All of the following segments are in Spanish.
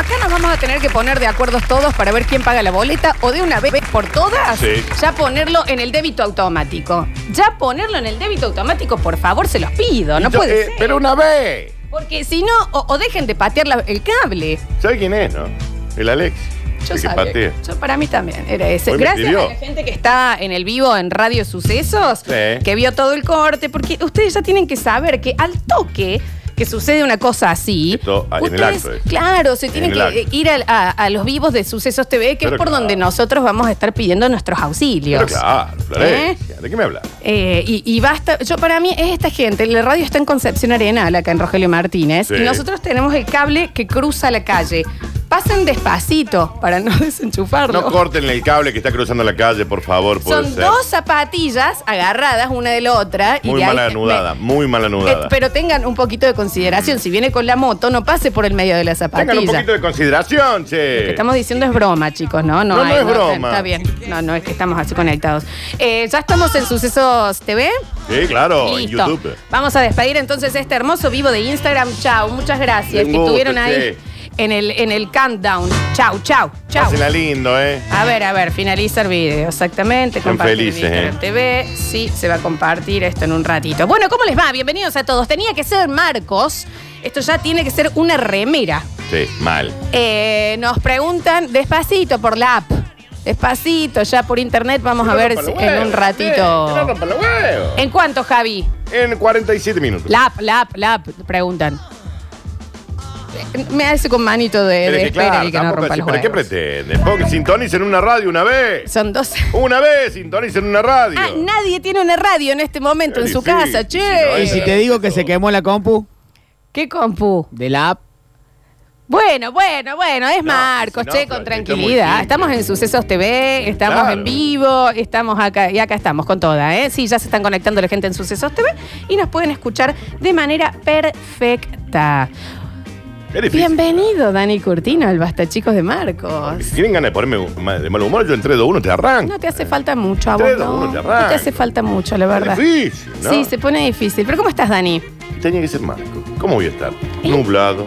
acá nos vamos a tener que poner de acuerdo todos para ver quién paga la boleta o de una vez por todas, Sí. ya ponerlo en el débito automático. Ya ponerlo en el débito automático, por favor, se los pido. No Yo, puede eh, ser. Pero una vez. Porque si no, o, o dejen de patear la- el cable. ¿Sabe quién es, no? El Alex. Yo el que sabía. patea. Yo para mí también era ese. Hoy me Gracias a la gente que está en el vivo en Radio Sucesos, Sí. que vio todo el corte, porque ustedes ya tienen que saber que al toque que sucede una cosa así, Esto, en el ustedes, acto es. claro, se tienen el que acto. ir a, a los vivos de Sucesos TV, que Pero es por claro. donde nosotros vamos a estar pidiendo nuestros auxilios. Pero claro, Florencia. ¿De qué me hablas? Eh, y, y basta, yo para mí es esta gente, la radio está en Concepción Arenal, acá en Rogelio Martínez, Sí. y nosotros tenemos el cable que cruza la calle. Pasen despacito para no desenchufarlo. No corten el cable que está cruzando la calle, por favor. Puede Son ser. dos zapatillas agarradas una de la otra. y Muy ahí mala me- anudada, muy mala eh, anudada. pero tengan un poquito de consideración. Si viene con la moto, no pase por el medio de la zapatilla. Tengan un poquito de consideración, Lo que che. estamos diciendo es broma, chicos, ¿no? No, no es broma. Está bien. No, no es que estamos así conectados. Eh, ya estamos en Sucesos TV. Sí, claro, en Listo. YouTube. Vamos a despedir entonces este hermoso vivo de Instagram. Chao, muchas gracias Un que gusto, estuvieron ahí che. En el, en el countdown. Chao, chao. Pásenla lindo, ¿eh? A ver, a ver, finaliza el video, exactamente. Están Compartir felices, en ¿eh? TV. Sí, se va a compartir esto en un ratito. Bueno, ¿cómo les va? Bienvenidos a todos. Tenía que ser Marcos. Esto ya tiene que ser una remera. Sí, mal. Eh, nos preguntan despacito por la app. Despacito, ya por internet vamos a ver si- en un ratito. ¿En cuánto, Javi? En 47 minutos. La app, la app, la app, preguntan. Me hace con manito de, Pero de es que, espera claro, y que no tampoco rompa así, los ¿Pero qué huevos. pretende? Ponga, sintonicen una radio una vez. Son dos. Una vez, sintonicen una radio. Ah, nadie tiene una radio en este momento en su casa, si che. no Y si te digo que se quemó la compu ¿Qué compu? de la app, Bueno, bueno, bueno, es No, Marcos, si no, che, con tranquilidad. simple. Estamos en Sucesos TV, estamos Claro. en vivo, estamos acá y acá estamos con toda, ¿eh? Sí, ya se están conectando la gente en Sucesos TV y nos pueden escuchar de manera perfecta. Es difícil. Bienvenido, Dani Curtino, al Basta Chicos de Marcos. Si tienen ganas de ponerme de mal humor, yo en 3, 2, 1 te arranco. No te hace falta mucho a vos, Tres, dos, ¿no? uno, te No te hace falta mucho, la verdad. Es difícil, ¿no? Sí, se pone difícil. Pero ¿cómo estás, Dani? Tenía que ser Marco. ¿Cómo voy a estar? ¿Eh? Nublado,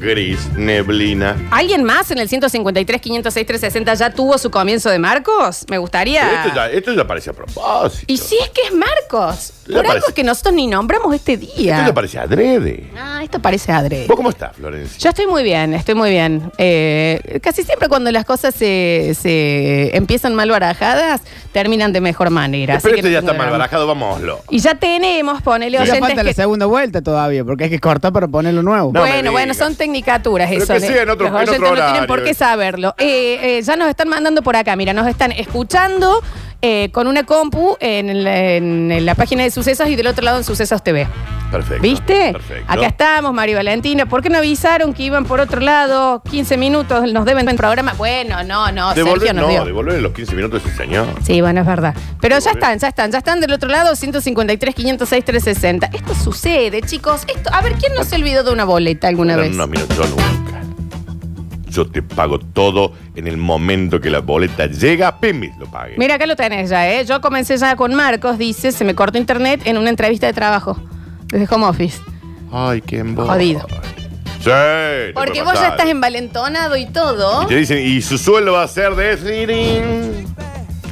gris, neblina. ¿Alguien más en el 153, 506, 360 ya tuvo su comienzo de Marcos? Me gustaría. Esto ya, esto ya parece a propósito. Y si es que es Marcos. Ya Por algo parece- que nosotros ni nombramos este Esto día. ya parece adrede. Esto parece Adre. ¿Vos cómo estás, Florencia? Yo estoy muy bien, estoy muy bien. Eh, casi siempre cuando las cosas se, se empiezan mal barajadas, terminan de mejor manera. así Pero que este no ya tengo está mal drama. barajado, vámonoslo. Y ya tenemos, ponele ya oyentes falta la que- segunda vuelta todavía, porque hay que cortar para ponerlo nuevo. No me bueno, bueno, digas. son tecnicaturas Pero eso. que sea en otro- Los en oyentes otro no tienen horario. por qué saberlo. Eh, eh, ya nos están mandando por acá, mira, nos están escuchando eh, con una compu en la página de Sucesos y del otro lado en Sucesos TV. Perfecto. ¿Viste? Perfecto. Acá estamos, María Valentina. ¿Por qué no avisaron que iban por otro lado? 15 minutos nos deben el programa. Bueno, no, no, Sergio nos no, dio. devolver los 15 minutos ese señor. Sí, bueno, es verdad. Pero ya están, ya están, ya están del otro lado, 153, 506, 360. Esto sucede, chicos. Esto, a ver, ¿quién no se olvidó de una boleta alguna No, vez? No, mira, yo nunca. Yo te pago todo en el momento que la boleta llega, pimis, lo pague. Mira, acá lo tenés ya, ¿eh? Yo comencé ya con Marcos, dice, se me cortó internet en una entrevista de trabajo. Desde home office. Ay, qué embole. Jodido. Sí. Porque puede vos ya pasar. estás envalentonado y todo. Y te dicen, y su sueldo va a ser de...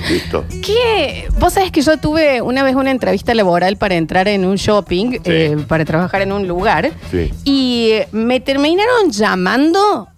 Listo. ¿Qué? Vos sabés que yo tuve una vez una entrevista laboral para entrar en un shopping, eh, para trabajar en un lugar. Sí. Y me terminaron llamando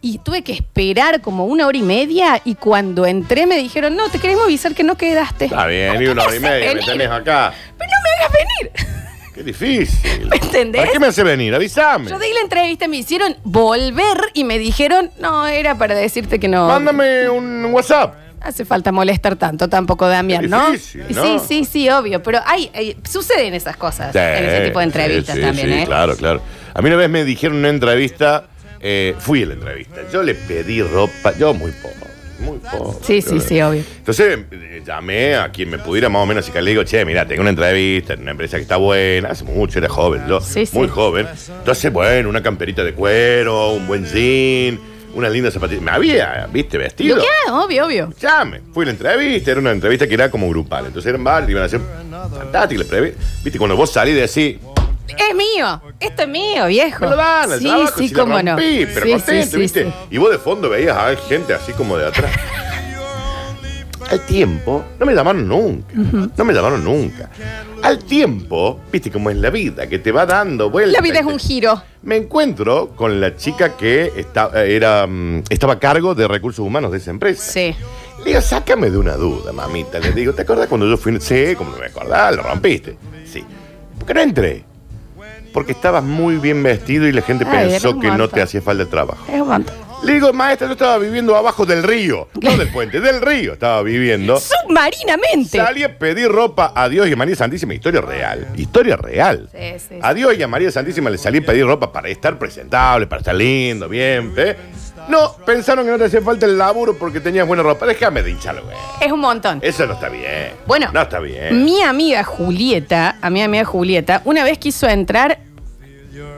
y tuve que esperar como una hora y media. Y cuando entré me dijeron, no, te queremos avisar que no quedaste. Está bien, ¿Por y una hora y media, me tenés acá. Pero no me hagas venir. Qué difícil. ¿Me entendés? ¿Para qué me hace venir? Avísame. Yo di la entrevista, me hicieron volver y me dijeron, no, era para decirte que no. Mándame un WhatsApp. Hace falta molestar tanto tampoco, Damián, ¿no? difícil, ¿no? Sí, sí, sí, obvio. Pero hay, hay- suceden esas cosas Sí, en ese tipo de entrevistas sí, sí, también, sí, ¿eh? Claro, claro. A mí una vez me dijeron en una entrevista, eh, fui a la entrevista, yo le pedí ropa, yo muy poco, muy poco. Sí, sí, sí, obvio. Entonces eh, llamé a quien me pudiera más o menos y le digo, che, mira, tengo una entrevista en una empresa que está buena, hace mucho, era joven, yo, Sí, sí. muy joven. Entonces, bueno, una camperita de cuero, un buen jean, una linda zapatilla. Me había, viste, vestido. Que ah, obvio, obvio. Llame. Fui a la entrevista, era una entrevista que era como grupal. Entonces eran varios, iban a ser fantásticas las Viste, cuando vos salís de así, Es mío. Esto es mío, viejo. Me lo dan al Sí, trabajo, sí, si la cómo no. rompí, pero Sí, contento, sí, sí, ¿viste? sí. Y vos de fondo veías a gente así como de atrás. Al tiempo, no me llamaron nunca. No me llamaron nunca. Al tiempo, viste cómo es la vida, que te va dando vueltas. La vida es te- un giro. Me encuentro con la chica que está- era, mm, estaba a cargo de recursos humanos de esa empresa. Sí. Le digo, sácame de una duda, mamita. Le digo, ¿te acuerdas cuando yo fui? Sí, como no me acordás, lo rompiste. Sí. ¿Por qué no entré? Porque estabas muy bien vestido y la gente Ay, era pensó un que no montón. te hacía falta el trabajo. Es un montón. Le digo, maestra, yo estaba viviendo abajo del río. No del puente, del río estaba viviendo. Submarinamente. Salí a pedir ropa a Dios y a María Santísima. Historia real. Historia real. Sí, sí, sí. A Dios y a María Santísima le salí a pedir ropa para estar presentable, para estar lindo, bien. ¿eh? No, pensaron que no te hacía falta el laburo porque tenías buena ropa. Déjame de hincharlo, güey. Es un montón. Eso no está bien. Bueno, No está bien. Mi amiga Julieta, a mi amiga Julieta, una vez quiso entrar.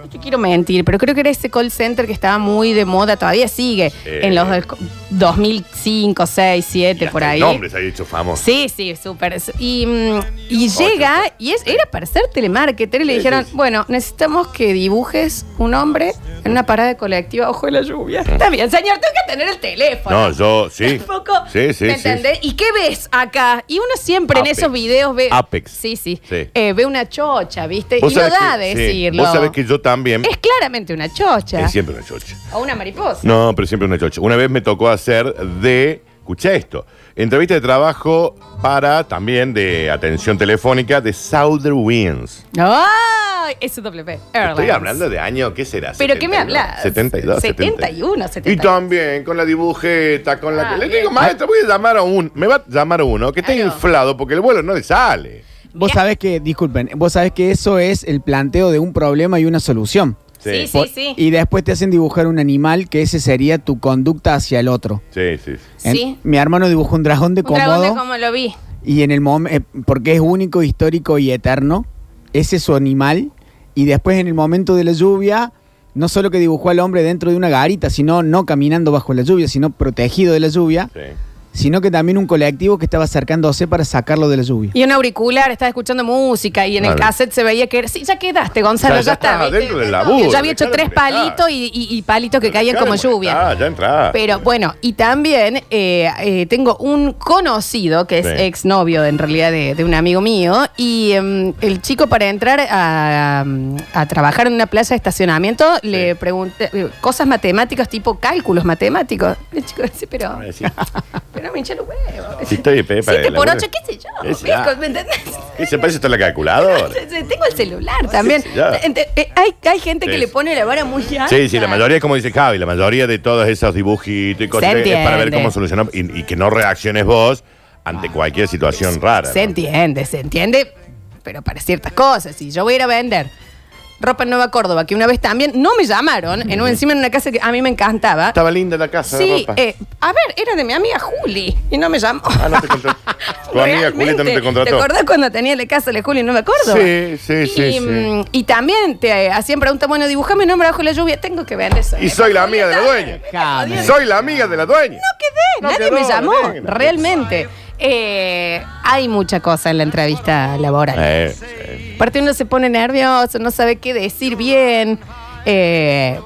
No te quiero mentir, pero creo que era ese call center que estaba muy de moda, todavía sigue. En los del co- 2005, 6, 7, Y por ahí. Nombre se ha hecho famoso. Sí, sí, súper. Y, mm, y llega, y es, era para ser telemarketer, y le Sí, dijeron, sí, sí. bueno, necesitamos que dibujes un hombre en una parada colectiva ojo de la lluvia. Está bien, señor, tengo que tener el teléfono. No, yo, sí. Un poco, Sí, sí, ¿Me sí. entendés? ¿Y qué ves acá? Y uno siempre Apex. en esos videos ve. Apex. Sí, sí. Sí. Eh, ve una chocha, ¿viste? Y no sabés da a que- sí, decirlo. Vos sabés que yo también. Es claramente una chocha. Es siempre una chocha. O una mariposa. No, pero siempre una chocha. Una vez me tocó hacer de. Escucha esto. Entrevista de trabajo para también de atención telefónica de Southern Winds. ¡Ay! Airlines. Estoy hablando de año, ¿qué será? ¿Pero qué me 71, hablas? 72. 71, Y 72. también con la dibujeta, con la Ah, que. Le digo, maestro, voy a llamar a un. Me va a llamar a uno que esté Claro. inflado porque el vuelo no le sale. Vos sabés que, disculpen, vos sabés que eso es el planteo de un problema y una solución. Sí, sí, Por- sí. Y después te hacen dibujar un animal que ese sería tu conducta hacia el otro. Sí, sí. sí. En- Sí. mi hermano dibujó un dragón de Un dragón de cómodo como lo vi. y en el momento, porque es único, histórico y eterno, ese es su animal. Y después en el momento de la lluvia, no solo que dibujó al hombre dentro de una garita, sino no caminando bajo la lluvia, sino protegido de la lluvia, sí. Sino que también un colectivo que estaba acercándose para sacarlo de la lluvia. Y un auricular, estaba escuchando música y en el Claro. cassette se veía que era. Sí, ya quedaste, Gonzalo, Ya- ya, ya está. estaba dentro del laburo, Ya había hecho tres molestar. palitos y, y- y palitos que caían como lluvia. molestar, ya entra. Pero bueno, y también eh, eh, tengo un conocido que es Sí. exnovio en realidad de, de un amigo mío y em, el chico para entrar a, a trabajar en una plaza de estacionamiento le pregunté eh, cosas matemáticas tipo cálculos matemáticos. El chico dice, pero. pero me hincha los huevos. Sí, estoy, Pepa, por laburo. ocho, qué sé yo. ¿Qué? ¿Me entendés? ¿Y se parece hasta la calculadora? Tengo el celular también. Ente- eh, hay, hay gente que sí. le pone la vara muy alta. Sí, sí, la mayoría es como dice Javi, la mayoría de todos esos dibujitos y cosas Se es para ver entiende. cómo solucionar y, y que no reacciones vos ante cualquier situación rara. Se ¿no? entiende, se entiende, pero para ciertas cosas. Si yo voy a ir a vender ropa Nueva Córdoba, que una vez también no me llamaron, en un, encima en una casa que a mí me encantaba. Estaba linda la casa de Sí, ropa. eh, a ver, era de mi amiga Juli y no me llamó. Ah, no te contrató. Tu amiga Realmente. Julieta no te contrató. ¿Te acordás cuando tenía la casa de Juli en Nueva Córdoba? Sí, sí, sí, Y, sí. mm, y también te eh, hacían preguntas, bueno, dibujame un nombre bajo la lluvia, tengo que vender eso. Y soy la amiga de la dueña. Soy la amiga de la dueña. No quedé, No nadie quedó, me llamó, no realmente. Eh, hay mucha cosa en la entrevista laboral. Eh. Aparte uno se pone nervioso, no sabe qué decir bien. Eh,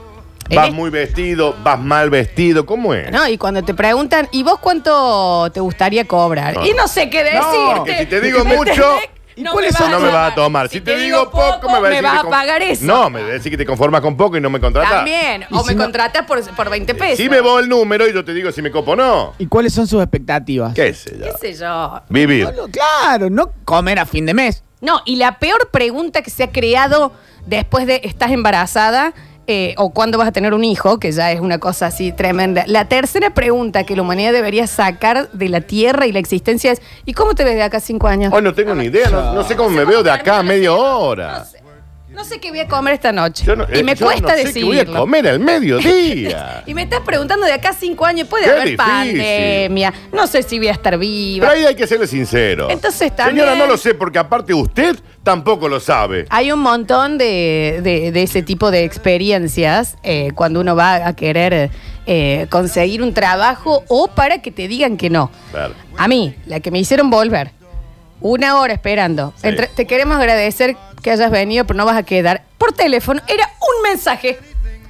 Vas es- muy vestido, vas mal vestido, ¿cómo es? ¿no? Y cuando te preguntan, ¿y vos cuánto te gustaría cobrar? No. Y no sé qué decir. porque si te digo mucho, ¿y cuáles son? No me vas a tomar. Si, te, digo poco, me vas a decir vas a con- pagar eso. No, me vas a decir que te conformas con poco y no me contratas. También. O si me no- contratas por, por 20 pesos. Si me voy el número y yo te digo si me copo o no. ¿Y cuáles son sus expectativas? ¿Qué sé yo? ¿Qué sé yo? Vivir. Claro, no comer a fin de mes. No, y la peor pregunta que se ha creado después de estás embarazada eh, o cuándo vas a tener un hijo, que ya es una cosa así tremenda. La tercera pregunta que la humanidad debería sacar de la Tierra y la existencia es ¿y cómo te ves de acá a cinco años? Hoy no tengo ni idea, no, no sé cómo me veo de acá a media hora. No sé. No sé qué voy a comer esta noche. Yo no- y eh, me yo cuesta no sé qué voy a comer al mediodía. Y me estás preguntando de acá a cinco años, puede Qué haber difícil. pandemia, no sé si voy a estar viva. Pero ahí hay que serle sincero. Entonces, también- Señora, no lo sé porque aparte usted tampoco lo sabe. Hay un montón de, de- de ese tipo de experiencias eh, cuando uno va a querer eh, conseguir un trabajo o para que te digan que no. Claro. A mí, la que me hicieron volver, una hora esperando. Sí. Entre- te queremos agradecer que hayas venido, pero no vas a quedar por teléfono. Era un mensaje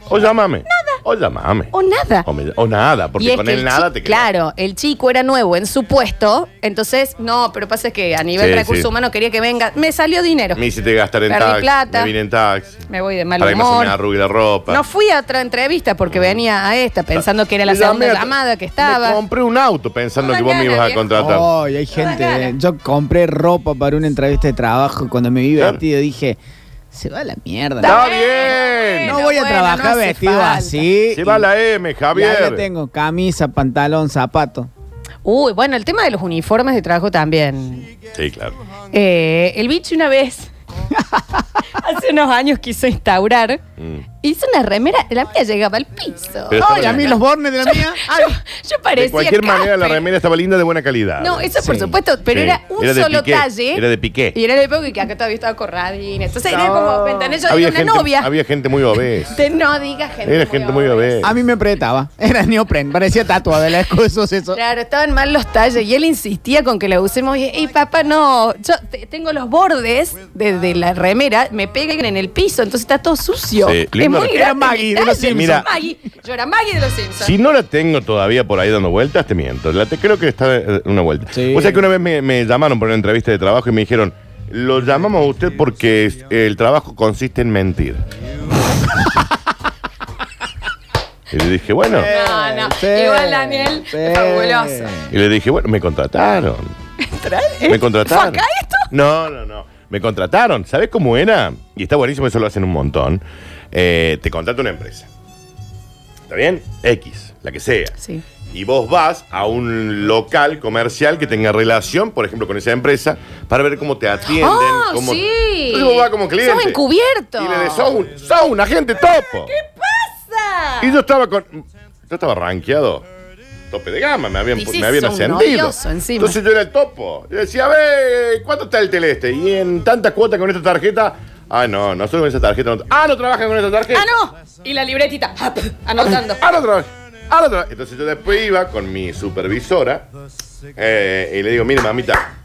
O llámame. O llámame. o nada. O, me- o nada, porque es con que él el nada chi- te queda. Claro, el chico era nuevo en su puesto, entonces, no, pero pasa que a nivel Sí, recursos sí. humanos quería que venga. Me salió dinero. Me hiciste gastar en Perdí taxi. plata. Me vine en taxi. Me voy de mal Para que no se humor. me arrugue la ropa. No fui a otra entrevista porque venía a esta pensando que era la Le llamé segunda a- llamada que Me estaba. compré un auto pensando que vos me ibas a viejo. contratar. Ay, hay gente. Yo compré ropa para una entrevista de trabajo. y Cuando me vi Claro. vestido dije, se va a la mierda. Está Está bien. no voy a bueno, trabajar no hace vestido falta. así. Se va la M, Y ahí Javier. tengo camisa, pantalón, zapato. Uy, bueno, el tema de los uniformes de trabajo también. Sí, claro. Eh, el bicho una vez, hace unos años quiso instaurar, Mm. Hizo una remera, la mía llegaba al piso. Pero Ay, a mí los bornes de la mía. yo, yo parecía De cualquier manera, la remera estaba linda de buena calidad. No, eso por Sí. supuesto, pero Sí. era un Era de solo piqué, talle. era de piqué. Y era de época que acá todavía estaba corradina. Entonces era como, ¿me entendés? Yo había, era una gente, novia. había gente muy obesa. Te no digas gente. Era gente muy obesa. A mí me apretaba. Era neopren. Parecía tatuado de la excusa eso. Claro, estaban mal los talles y él insistía con que la usemos. Y, "Ey, papá, no, yo te- tengo los bordes de, de la remera, me pegan en el piso, entonces está todo sucio. Sí, es muy Era Maggie de los. Simpsons. Mira. Maggie. Yo era Maggie de los Simpsons. Si no la tengo todavía por ahí dando vueltas, te miento. La te, creo que está eh, una vuelta. Sí. O sea que una vez me, me llamaron por una entrevista de trabajo y me dijeron, lo llamamos a usted porque es- el trabajo consiste en mentir. y le dije, bueno. No, no. Sí, Igual Daniel, sí. fabuloso. Y le dije, bueno, me contrataron. Me contrataron. ¿Fue acá esto? No, no, no. Me contrataron. ¿Sabes cómo era? Y está buenísimo, eso lo hacen un montón. Eh, te contrata una empresa. ¿Está bien? X, la que sea. Sí. Y vos vas a un local comercial que tenga relación, por ejemplo, con esa empresa, para ver cómo te atienden. ¡Oh, cómo... sí! Entonces vos vas como cliente. Sos encubierto. Y le decís, sos un, sos un agente topo. pasa? Y yo estaba con. Yo estaba rankeado. Tope de gama, me habían, Dices, me habían ascendido. Entonces yo era el topo. Yo decía, a ver, ¿cuánto está el teleste? Y en tantas cuotas con esta tarjeta. Ah, no, nosotros con esa tarjeta no. Ah, no trabajan con esta tarjeta. Ah, no. Y la libretita. Hap, Anotando. Ah, no trabajan. Ah, no trabajan. Entonces yo después iba con mi supervisora eh, y le digo, mire, mamita,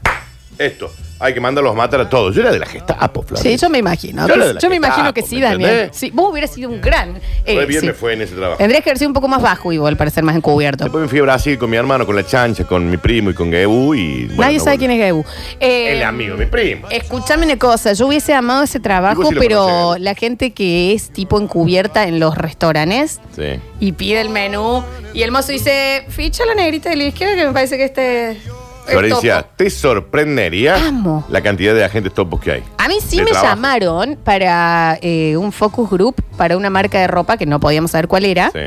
esto, hay que mandarlos a matar a todos. Yo era de la Gestapo, Flor. Sí, yo me imagino. Yo que- era de la yo me imagino que sí, ¿me Daniel. entendés? Sí, vos hubieras sido un gran. eh, Re bien sí. me fue en ese trabajo. Tendrías que haber sido un poco más bajo igual para ser más encubierto. Después me fui a Brasil con mi hermano, con la chancha, con mi primo y con Gebu y... bueno, Nadie no sabe volví. quién es Gebu. Eh, El amigo de mi primo. Escúchame una cosa, yo hubiese amado ese trabajo, lo pero conocés. la gente que es tipo encubierta en los restaurantes Sí. y pide el menú y el mozo dice, ficha la negrita de la izquierda que me parece que este es Florencia, topo". ¿te sorprendería Amo. la cantidad de agentes topos que hay? A mí sí de me trabajo? llamaron para eh, un focus group para una marca de ropa que no podíamos saber cuál era. Sí.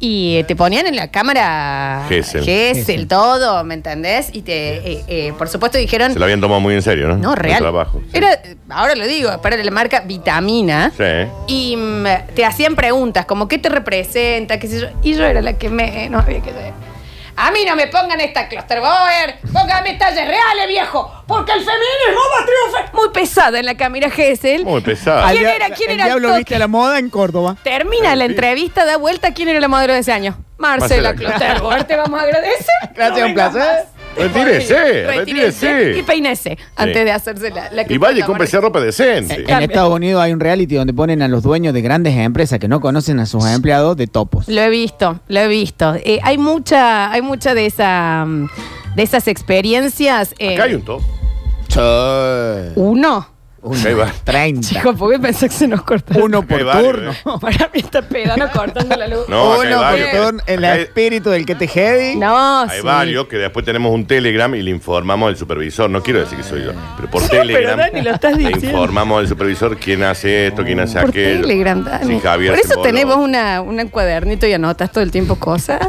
Y eh, te ponían en la cámara Gesell. Gesell, todo, ¿me entendés? Y te, eh, eh, por supuesto, dijeron, Se lo habían tomado muy en serio, ¿no? no, El real. trabajo. sí. Era, ahora lo digo, para la marca Vitamina. Sí. Y mm, te hacían preguntas como ¿qué te representa? qué sé yo. Y yo era la que me no había que ver. A mí no me pongan esta Clusterboer, póngame talles reales, viejo, porque el feminismo va a triunfar. Muy pesada en la cámara Gesell. Muy pesada. ¿Quién era? ¿Quién el era el diablo toque? viste a la moda en Córdoba. Termina la entrevista, da vuelta. ¿Quién era la modelo de ese año? Marcela Marcela Clusterboer. Te vamos a agradecer. Gracias, un placer. más. Retírese, retírese. Y peinese antes de hacerse la, la Y vaya y cómprese ropa decente. En Cambia. Estados Unidos hay un reality donde ponen a los dueños de grandes empresas que no conocen a sus empleados de topos. Lo he visto, lo he visto. Eh, hay mucha, hay mucha de esa, mm, de esas experiencias. eh, Acá hay un top. Uno. Ahí va. 30. Chico, ¿por qué pensé que se nos corta? Uno por Hay varios, turno. ¿eh? Para mí está pedano cortando la luz. No, acá hay Uno por varios. turno. El Acá hay- espíritu del que te heavy. No, Hay sí. varios que después tenemos un Telegram y le informamos al supervisor. No quiero decir que soy yo, pero por Telegram. pero Dani, lo estás le diciendo. informamos al supervisor quién hace esto, quién hace Por aquello. Telegram, Dani. Sí, Javier Por se eso emboló, tenemos una, un cuadernito y anotas todo el tiempo cosas.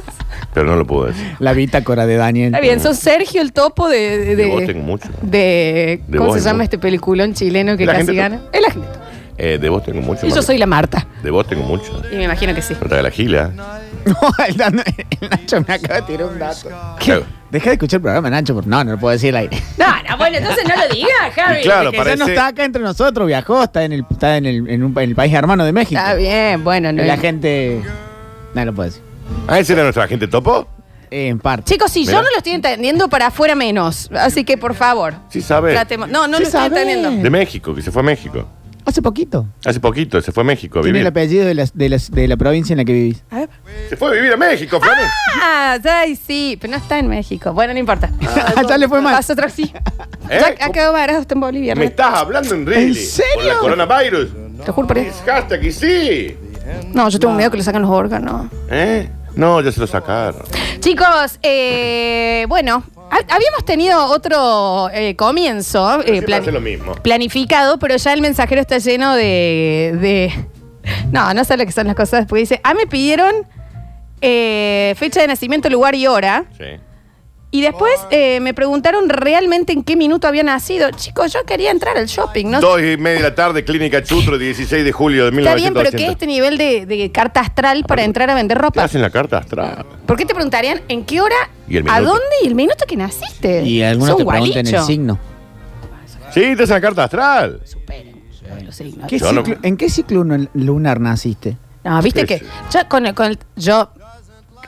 Pero no lo puedo decir. La bitácora de Daniel. Está bien, sos Sergio el topo de... De, De vos tengo mucho. de- De ¿Cómo vos se hay llama mucho. este peliculón chileno que El casi agente gana? El agente. Eh, de vos tengo mucho. Y yo soy la Marta. De vos tengo mucho. Y me imagino que sí. Trae la gila. No, el, Dan- el Nacho me acaba de tirar un dato. Claro. Deja de escuchar el programa, Nacho, porque no, no lo puedo decir al aire. No, no, bueno, entonces no lo digas, Javi. Y claro, Que ya no parece- está acá entre nosotros, viajó, está en el, está en el, en un- en el país hermano de México. Está bien, bueno, no Y la gente. No lo puedo decir. Ah, ese era nuestro agente topo. Eh, en parte. Chicos, si yo no lo estoy entendiendo, para afuera menos. Así que, por favor. Sí sabe. tratemos- No, no Sí lo estoy sabe. entendiendo. De México, que se fue a México. Hace poquito. Hace poquito se fue a México a Tiene el vivir. apellido de la, de, la, de la provincia en la que vivís. A ver. Se fue a vivir a México, Flores. Ah, ay, sí, pero no está en México. Bueno, no importa. ya le fue mal. Nosotros sí. ¿Eh? Ya ha quedado varado está en Bolivia. Me ¿no? estás hablando en really. ¿En serio? Por la coronavirus. Te juro por Es eso. hashtag y sí. No, yo tengo miedo que le sacan los órganos. ¿Eh? No, ya se lo sacaron. Chicos, eh, bueno, ha- habíamos tenido otro eh, comienzo eh, siempre plan- hace lo mismo. planificado, pero ya el mensajero está lleno de... de- No, no sé lo que son las cosas. Porque dice, ah, me pidieron eh, fecha de nacimiento, lugar y hora. Sí. Y después eh, me preguntaron realmente en qué minuto había nacido. Chicos, yo quería entrar al shopping, ¿no? Dos y media de la tarde, Clínica Chutro, 16 de julio de Está bien, pero 1980. ¿qué es este nivel de, de carta astral para entrar a vender ¿Qué ropa? hacen la carta astral? ¿Por qué te preguntarían en qué hora, Y el a minuto. dónde y el minuto que naciste? Y algunos te preguntan el gualicho. signo. Sí, te hacen la carta astral. Superen los signos. ¿Qué Yo no- ciclo- ¿En qué ciclo lun- lunar naciste? No, viste que yo con el, con el- yo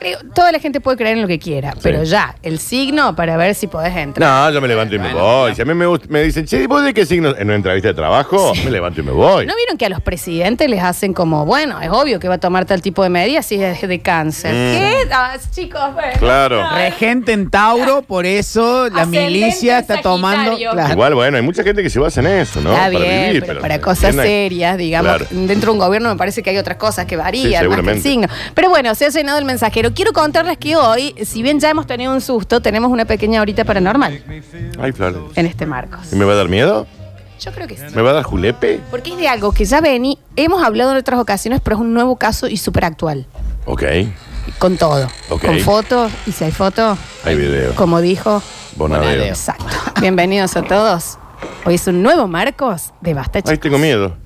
creo, toda la gente puede creer en lo que quiera, pero ya, el signo para ver si podés entrar. No, yo me levanto y me voy. Si a mí me, gust- me dicen, che, ¿vos de qué signo? En una entrevista de trabajo, me levanto y me voy. ¿No vieron que a los presidentes les hacen como, bueno, es obvio que va a tomar tal tipo de medidas si es de cáncer? Mm. ¿Qué? Ah, chicos, bueno. Claro. No, Regente en Tauro, por eso la Ascendente milicia en está tomando. Sagitario. Claro. Igual, bueno, hay mucha gente que se basa en eso, ¿no? Está para bien, vivir, pero, para cosas serias, digamos, Claro. dentro de un gobierno me parece que hay otras cosas que Sí, varían más que el seguramente. signo. Pero bueno, se ha llenado el mensajero. Quiero contarles que hoy, si bien ya hemos tenido un susto, tenemos una pequeña horita paranormal Ay, Flores. en este Marcos. ¿Y me va a dar miedo? Yo creo que sí. ¿Me va a dar julepe? Porque es de algo que ya vení, hemos hablado en otras ocasiones, pero es un nuevo caso y súper actual. Ok. Con todo. Ok. Con fotos, y si hay fotos, Hay video. como dijo. Bonadeo. Exacto. Bienvenidos a todos. Hoy es un nuevo Marcos de Basta Ay, Chicos. tengo miedo.